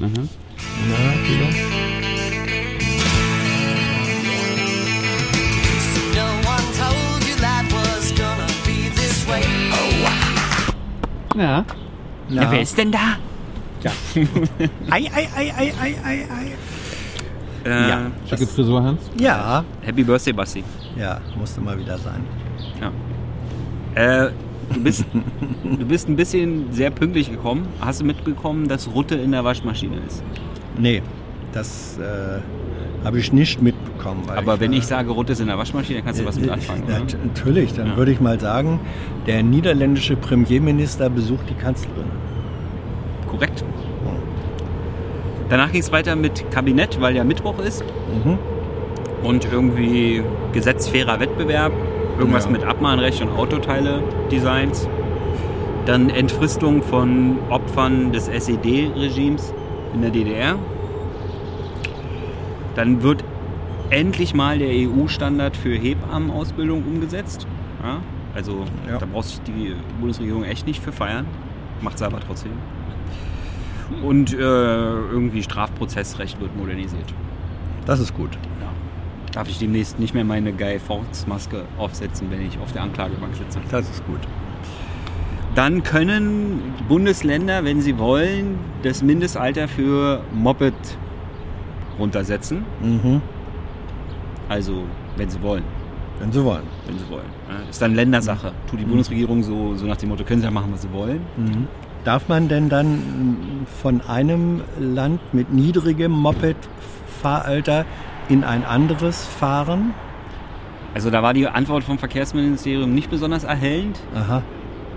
Mhm. Na, Kilo? No one told you life was gonna be this way. Ja. Na, ja. Wer ist denn da? Ja. ei, ei, ei, ei, ei, ei, ei. Äh, Ja. Schicke Frisur, Hans? Ja, Happy Birthday, Basti. ja, musste mal wieder sein. Ja. Äh, du, bist, du bist ein bisschen sehr pünktlich gekommen. Hast du mitbekommen, dass Rutte in der Waschmaschine ist? Nee, das äh, habe ich nicht mitbekommen. Aber wenn war- ich sage, Rutte ist in der Waschmaschine, kannst du was mit anfangen. Ja, oder? natürlich, dann Ja. würde ich mal sagen, der niederländische Premierminister besucht die Kanzlerin. Korrekt. Danach ging es weiter mit Kabinett, weil ja Mittwoch ist. Mhm. Und irgendwie gesetzfairer Wettbewerb. Irgendwas Ja. mit Abmahnrecht und Autoteile-Designs. Dann Entfristung von Opfern des SED-Regimes in der DDR. Dann wird endlich mal der EU-Standard für Hebammenausbildung umgesetzt. Ja, also Ja. da braucht sich die Bundesregierung echt nicht für feiern. Macht sie aber trotzdem. Und äh, irgendwie Strafprozessrecht wird modernisiert. Das ist gut. Ja. Darf ich demnächst nicht mehr meine Guy Fawkes-Maske aufsetzen, wenn ich auf der Anklagebank sitze. Das ist gut. Dann können Bundesländer, wenn sie wollen, das Mindestalter für Moped runtersetzen. Mhm. Also, wenn sie wollen. Wenn Sie wollen. Wenn sie wollen. Ist dann Ländersache. Tut die Bundesregierung so, so nach dem Motto, können sie ja machen, was sie wollen. Mhm. Darf man denn dann von einem Land mit niedrigem Moped-Fahralter in ein anderes fahren? Also da war die Antwort vom Verkehrsministerium nicht besonders erhellend. Aha.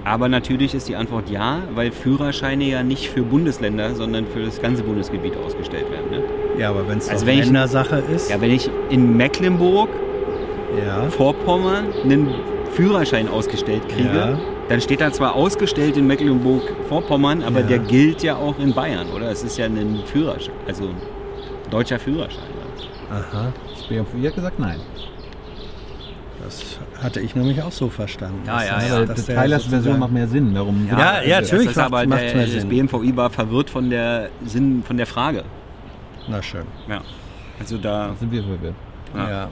Aber natürlich ist die Antwort ja, weil Führerscheine ja nicht für Bundesländer, sondern für das ganze Bundesgebiet ausgestellt werden. Ne? Ja, aber wenn es Also also wenn ich- Ländersache ist, Ja, wenn ich in Mecklenburg, ja, Vorpommern einen Führerschein ausgestellt kriege, Ja. dann steht da zwar ausgestellt in Mecklenburg-Vorpommern, aber Ja. der gilt ja auch in Bayern, oder? Es ist ja ein Führerschein, also ein deutscher Führerschein. Aha. Das BMWI hat gesagt nein. Das hatte ich nämlich auch so verstanden. Ja, ja, das- ja. Die der Tyler's Version macht mehr Sinn. Darum Ja, ja, das natürlich ist aber macht- der, das. BMVI war verwirrt von der Sinn, von der Frage. Na schön. Ja. Also da sind wir verwirrt. Ja. Ja.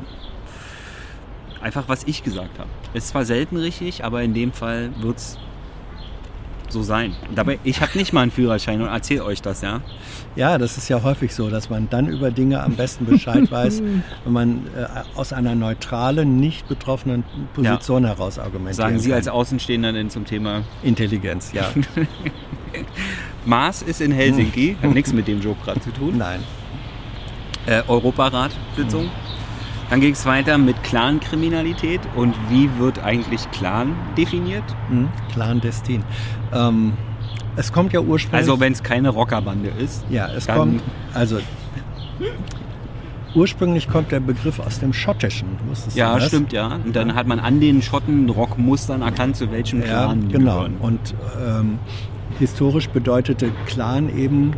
einfach, was ich gesagt habe. Ist zwar selten richtig, aber in dem Fall wird es so sein. Dabei, ich habe nicht mal einen Führerschein und erzähle euch das, ja. ja, das ist ja häufig so, dass man dann über Dinge am besten Bescheid weiß, wenn man äh, aus einer neutralen, nicht betroffenen Position heraus argumentiert. Sagen Sie als Außenstehender denn zum Thema Intelligenz, ja. Mars ist in Helsinki, hat nichts mit dem Joke gerade zu tun. Nein. Äh, Europarat-Sitzung. Dann ging es weiter mit Clankriminalität und wie wird eigentlich Clan definiert? Hm? Clandestin. Ähm, es kommt ja ursprünglich. Also wenn es keine Rockerbande ist. ja, es kommt. Also. Ursprünglich kommt der Begriff aus dem Schottischen. Du Ja, das? stimmt, ja. Und dann hat man an den Schotten Rockmustern erkannt, zu welchem Ja, Clan die genau. gehören. Und ähm, historisch bedeutete Clan eben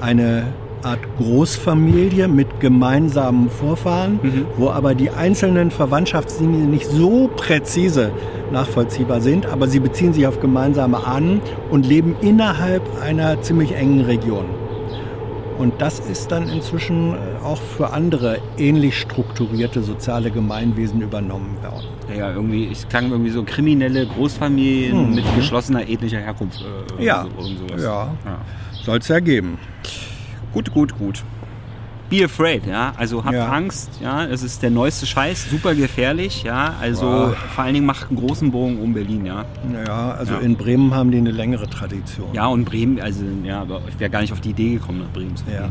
eine Art Großfamilie mit gemeinsamen Vorfahren, Mhm. wo aber die einzelnen Verwandtschaftslinien nicht so präzise nachvollziehbar sind, aber sie beziehen sich auf gemeinsame Ahnen und leben innerhalb einer ziemlich engen Region. Und das ist dann inzwischen äh, auch für andere ähnlich strukturierte soziale Gemeinwesen übernommen worden. Ja, irgendwie, es klang irgendwie so kriminelle Großfamilien Mhm. mit geschlossener ethnischer Herkunft. Äh, Ja. so. Ja. ja. Soll es ja geben. Gut, gut, gut. Be afraid, ja. Also habt Ja. Angst, ja. Es ist der neueste Scheiß, super gefährlich, ja. Also Boah. vor allen Dingen macht einen großen Bogen um Berlin, ja. Ja, also Ja. in Bremen haben die eine längere Tradition. Ja, und Bremen, also ja, aber ich wäre gar nicht auf die Idee gekommen, nach Bremen zu gehen. ja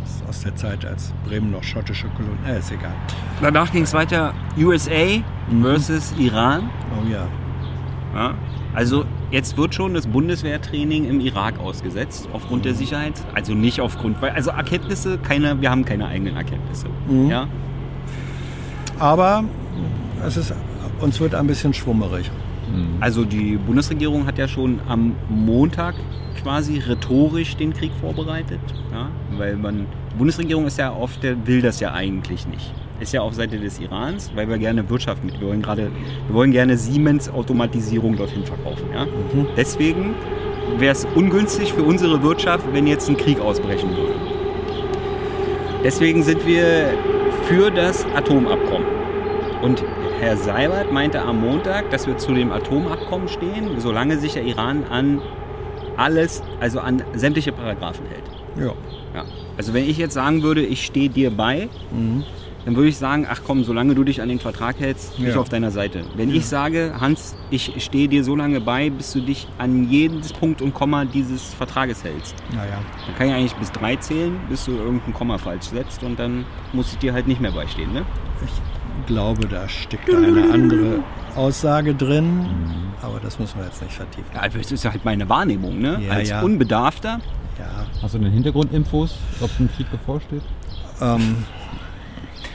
das ist aus der Zeit, als Bremen noch schottische Kolonie. Äh, ist egal. Danach ging es weiter USA versus Iran. Oh ja. Ja. Also jetzt wird schon das Bundeswehrtraining im Irak ausgesetzt aufgrund der Sicherheit. Also nicht aufgrund, weil also Erkenntnisse, keine, wir haben keine eigenen Erkenntnisse. Mhm. Ja. Aber es ist, uns wird ein bisschen schwummerig. Also die Bundesregierung hat ja schon am Montag quasi rhetorisch den Krieg vorbereitet. Ja. Weil man, die Bundesregierung ist ja oft, der will das ja eigentlich nicht. Ist ja auf Seite des Irans, weil wir gerne Wirtschaft mit, wir wollen gerade, wir wollen gerne Siemens Automatisierung dorthin verkaufen. Ja. Mhm. Deswegen wäre es ungünstig für unsere Wirtschaft, wenn jetzt ein Krieg ausbrechen würde. Deswegen sind wir für das Atomabkommen. Und Herr Seibert meinte am Montag, dass wir zu dem Atomabkommen stehen, solange sich der Iran an alles, also an sämtliche Paragraphen hält. Ja. Ja. Also wenn ich jetzt sagen würde, ich stehe dir bei, Mhm. Dann würde ich sagen, ach komm, solange du dich an den Vertrag hältst, bin ich Ja. auf deiner Seite. Wenn ich sage, Hans, ich stehe dir so lange bei, bis du dich an jedes Punkt und Komma dieses Vertrages hältst, Naja. dann kann ich eigentlich bis drei zählen, bis du irgendein Komma falsch setzt und dann muss ich dir halt nicht mehr beistehen. Ne? Ich glaube, da steckt eine andere Aussage drin, aber das müssen wir jetzt nicht vertiefen. Ja, das ist halt meine Wahrnehmung. Ne? Ja, Als ja. Unbedarfter. Ja, Hast du denn Hintergrundinfos, ob ein Krieg bevorsteht? ähm,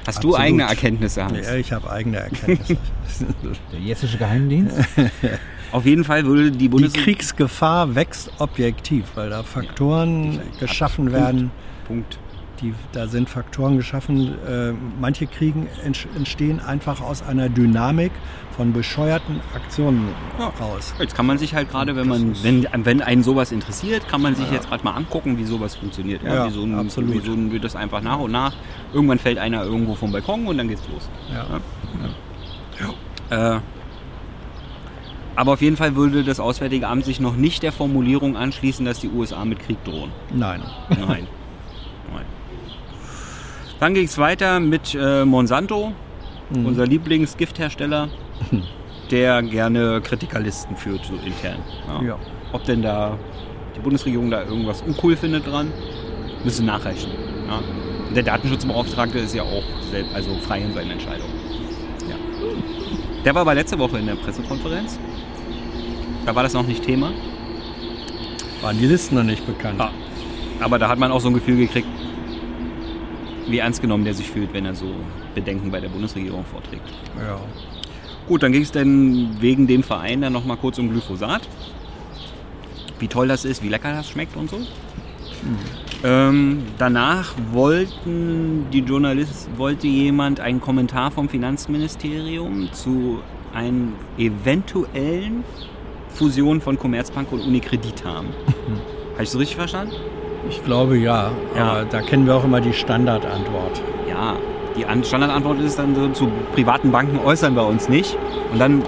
Hast Absolut. du eigene Erkenntnisse, Hans? ja ich habe eigene Erkenntnisse. Der jessische Geheimdienst? Auf jeden Fall würde die Die Bundesregierung... Kriegsgefahr wächst objektiv, weil da Faktoren geschaffen werden. Punkt. Die, da sind Faktoren geschaffen. Äh, manche Kriegen entstehen einfach aus einer Dynamik von bescheuerten Aktionen Ja. raus. Jetzt kann man sich halt gerade, wenn man, wenn, wenn einen sowas interessiert, kann man sich jetzt gerade mal angucken, wie sowas funktioniert. Ja, Ja, wie so ein, absolut. Wie so ein, wird das einfach nach und nach. Irgendwann fällt einer irgendwo vom Balkon und dann geht's los. Ja. Äh, aber auf jeden Fall würde das Auswärtige Amt sich noch nicht der Formulierung anschließen, dass die USA mit Krieg drohen. Nein. Nein. Nein. Dann ging es weiter mit äh, Monsanto, Mhm. unser Lieblingsgifthersteller, der gerne Kritikerlisten führt, so intern. Ja. Ob denn da die Bundesregierung da irgendwas uncool findet dran, müssen nachreichen. Ja. Der Datenschutzbeauftragte ist ja auch selbst, also frei in seinen Entscheidungen. Ja. Der war aber letzte Woche in der Pressekonferenz. Da war das noch nicht Thema. Waren die Listen noch nicht bekannt? Ah. Aber da hat man auch so ein Gefühl gekriegt, wie ernst genommen der sich fühlt, wenn er so Bedenken bei der Bundesregierung vorträgt. Ja. Gut, dann ging es dann wegen dem Verein dann nochmal kurz um Glyphosat. Wie toll das ist, wie lecker das schmeckt und so. Ähm, danach wollten die Journalisten, wollte jemand einen Kommentar vom Finanzministerium zu einer eventuellen Fusion von Commerzbank und Unicredit haben. Habe ich so richtig verstanden? Ich glaube ja, Ja. aber da kennen wir auch immer die Standardantwort. Ja, die An- Standardantwort ist dann so, zu privaten Banken äußern wir uns nicht. Und dann,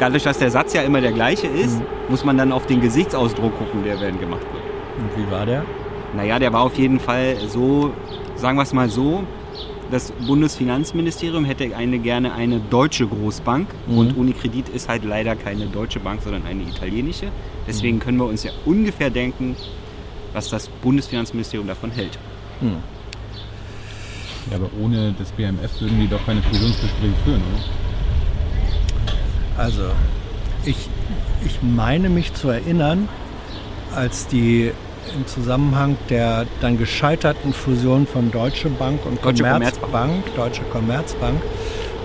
dadurch, dass der Satz ja immer der gleiche ist, muss man dann auf den Gesichtsausdruck gucken, der während gemacht wird. Und wie war der? Naja, der war auf jeden Fall so, sagen wir es mal so, das Bundesfinanzministerium hätte eine, gerne eine deutsche Großbank und Unicredit ist halt leider keine deutsche Bank, sondern eine italienische. Deswegen können wir uns ja ungefähr denken, was das Bundesfinanzministerium davon hält. Hm. Ja, aber ohne das BMF würden die doch keine Fusionsgespräche führen, oder? Also, ich, ich meine mich zu erinnern, als die im Zusammenhang der dann gescheiterten Fusion von Deutsche Bank und Deutsche Commerzbank, Deutsche Commerzbank,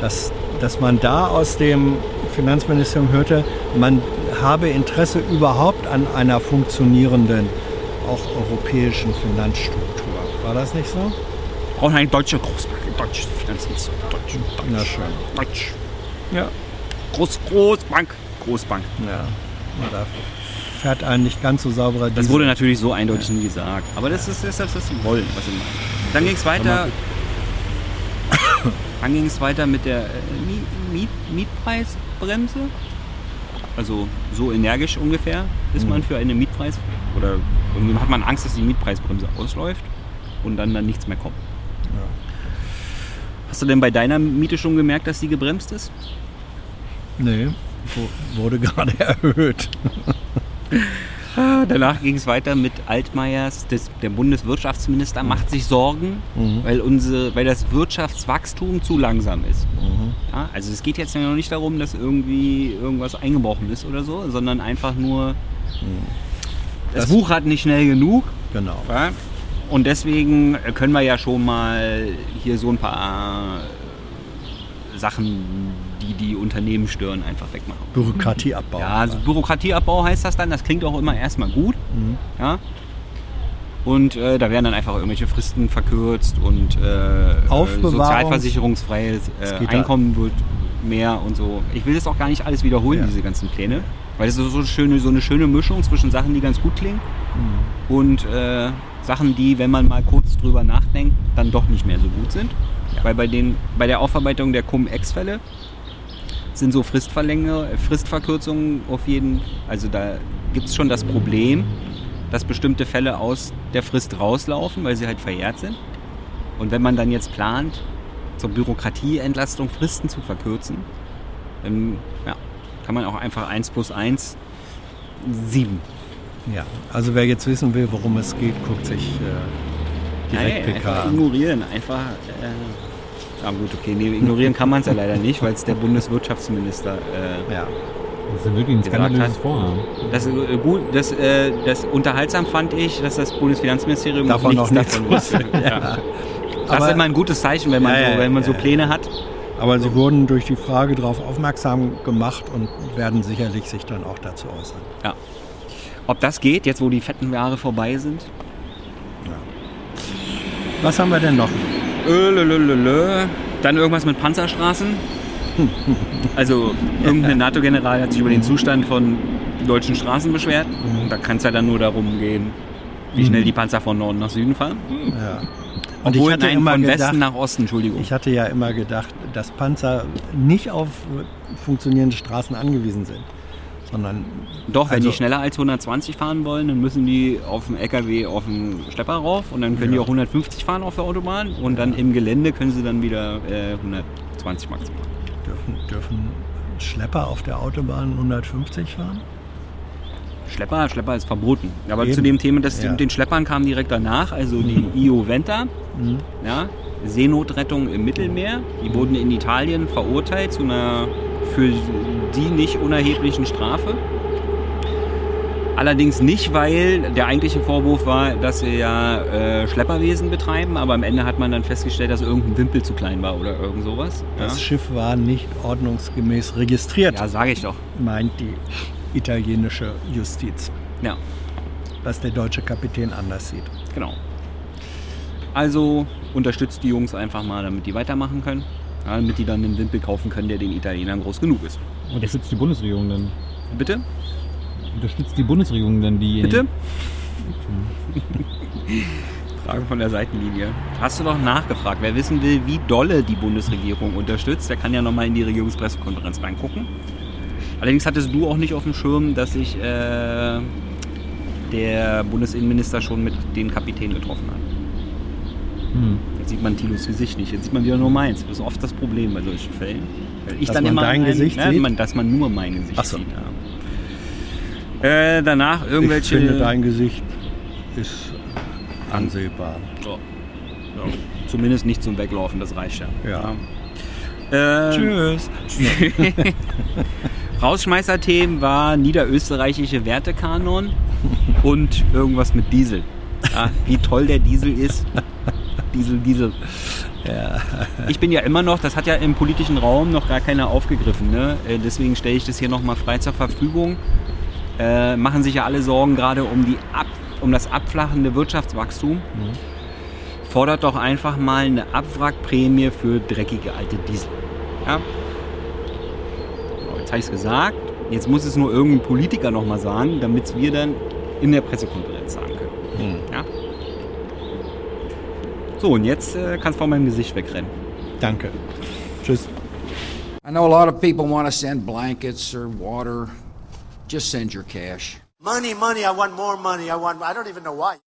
dass, dass man da aus dem Finanzministerium hörte, man habe Interesse überhaupt an einer funktionierenden, auch europäischen Finanzstruktur. War das nicht so? brauchen eine deutsche Großbank, deutsche Finanzinstitut, deutsche, deutsch, Na schön. deutsch, Ja. Groß, Großbank, Großbank. Ja. Da fährt ein nicht ganz so sauberer Das Diesel. wurde natürlich so eindeutig nie gesagt. Aber das ist das, ist das sie wollen, was sie meinen. Dann ging es weiter. Dann ging es weiter mit der äh, Miet, Miet, Mietpreisbremse. Also so energisch ungefähr ist man für eine Mietpreis oder hat man Angst, dass die Mietpreisbremse ausläuft und dann dann nichts mehr kommt. Hast du denn bei deiner Miete schon gemerkt, dass die gebremst ist? Nee, wurde gerade erhöht. Danach ging es weiter mit Altmaiers, das, der Bundeswirtschaftsminister macht sich Sorgen, weil, unsere, weil das Wirtschaftswachstum zu langsam ist. Ja, also es geht jetzt ja noch nicht darum, dass irgendwie irgendwas eingebrochen ist oder so, sondern einfach nur, das, Das- Buch hat nicht schnell genug. Genau. Ja? Und deswegen können wir ja schon mal hier so ein paar Sachen, die die Unternehmen stören, einfach wegmachen. Bürokratieabbau. Ja, also Bürokratieabbau heißt das dann. Das klingt auch immer erstmal gut. Ja. Und äh, da werden dann einfach irgendwelche Fristen verkürzt und äh, sozialversicherungsfreies Es äh, da- Einkommen wird mehr und so. Ich will das auch gar nicht alles wiederholen, Ja. diese ganzen Pläne. Weil es ist so, eine schöne, so eine schöne Mischung zwischen Sachen, die ganz gut klingen Mhm. und äh, Sachen, die, wenn man mal kurz drüber nachdenkt, dann doch nicht mehr so gut sind. Weil bei, den, bei der Aufarbeitung der Cum-Ex-Fälle sind so Fristverlänge, Fristverkürzungen auf jeden Also da gibt es schon das Problem, dass bestimmte Fälle aus der Frist rauslaufen, weil sie halt verjährt sind. Und wenn man dann jetzt plant, zur Bürokratieentlastung Fristen zu verkürzen, dann ja, kann man auch einfach 1 plus 1 7 Ja, also wer jetzt wissen will, worum es geht, guckt sich äh, direkt Nein, PK einfach ignorieren. Einfach. Äh, ja gut, okay, nee, ignorieren kann man es ja leider nicht, weil es der Bundeswirtschaftsminister. Äh, Ja. Das ist ja wirklich ein skandalöses. Vorhaben. das, äh, gut, das, äh, das unterhaltsam fand ich, dass das Bundesfinanzministerium Davon noch nichts davon wusste. ja. Das Aber- ist immer ein gutes Zeichen, wenn man Ja, ja, so, wenn man so ja. Pläne hat. Aber sie wurden durch die Frage darauf aufmerksam gemacht und werden sicherlich sich dann auch dazu äußern. Ja. Ob das geht, jetzt wo die fetten Jahre vorbei sind? Was haben wir denn noch? Ölölölölö. Dann irgendwas mit Panzerstraßen. Also irgendein NATO-General hat sich über den Zustand von deutschen Straßen beschwert. Und da kann es ja dann nur darum gehen, wie schnell die Panzer von Norden nach Süden fahren. Ja. Und Obwohl, ich hatte nein, immer von gedacht, Westen nach Osten, Entschuldigung. ich hatte ja immer gedacht, dass Panzer nicht auf funktionierende Straßen angewiesen sind, sondern Doch, wenn also- die schneller als 120 fahren wollen, dann müssen die auf dem LKW auf den Schlepper rauf und dann können die Ja. auch 150 fahren auf der Autobahn und dann im Gelände können sie dann wieder äh, 120 maximal. dürfen, dürfen Schlepper auf der Autobahn 150 fahren? Schlepper, Schlepper ist verboten. Aber Eben. zu dem Thema, das Ja. mit den Schleppern kam direkt danach, also die IO Venta, Mhm. ja, Seenotrettung im Mittelmeer, die wurden in Italien verurteilt zu einer für die nicht unerheblichen Strafe. Allerdings nicht, weil der eigentliche Vorwurf war, dass sie ja äh, Schlepperwesen betreiben, aber am Ende hat man dann festgestellt, dass irgendein Wimpel zu klein war oder irgend sowas. Das Ja, Schiff war nicht ordnungsgemäß registriert, ja sage ich doch. meint die italienische Justiz. Ja. Was der deutsche Kapitän anders sieht. Genau. Also unterstützt die Jungs einfach mal, damit die weitermachen können. Ja, damit die dann einen Wimpel kaufen können, der den Italienern groß genug ist. Unterstützt die Bundesregierung denn? Bitte? Unterstützt die Bundesregierung denn die? Bitte? Frage von der Seitenlinie. Hast du doch nachgefragt. Wer wissen will, wie dolle die Bundesregierung unterstützt, der kann ja nochmal in die Regierungspressekonferenz reingucken. Allerdings hattest du auch nicht auf dem Schirm, dass sich äh, der Bundesinnenminister schon mit den Kapitänen getroffen hat. Hm. Jetzt sieht man Tilos Gesicht nicht, jetzt sieht man wieder nur meins. Das ist oft das Problem bei solchen Fällen. Weil ich Dass dann man immer dein mein- Gesicht ja, sieht? Man, dass man nur mein Gesicht Ach so. sieht. Ja. Äh, danach irgendwelche. Ich finde, dein Gesicht ist ansehbar. Ja. Ja. Zumindest nicht zum Weglaufen, das reicht ja. Ja. Ja. Äh, Tschüss. Rausschmeißerthemen war niederösterreichische Wertekanon und irgendwas mit Diesel. Ja, wie toll der Diesel ist. Diesel, Diesel. Ich bin ja immer noch, das hat ja im politischen Raum noch gar keiner aufgegriffen. Ne? Äh, Deswegen stelle ich das hier nochmal frei zur Verfügung. Äh, machen sich ja alle Sorgen gerade um, die Ab um das abflachende Wirtschaftswachstum. Fordert doch einfach mal eine Abwrackprämie für dreckige alte Diesel. Ja? So, Jetzt habe ich es gesagt. Jetzt muss es nur irgendein Politiker nochmal sagen, damit es wir dann in der Pressekonferenz sagen können. Ja? So, und jetzt äh, kannst du von meinem Gesicht wegrennen. Danke. Tschüss. I know a lot of people want to send blankets or water. Just send your cash. Money, money, I want more money. I want, I don't even know why.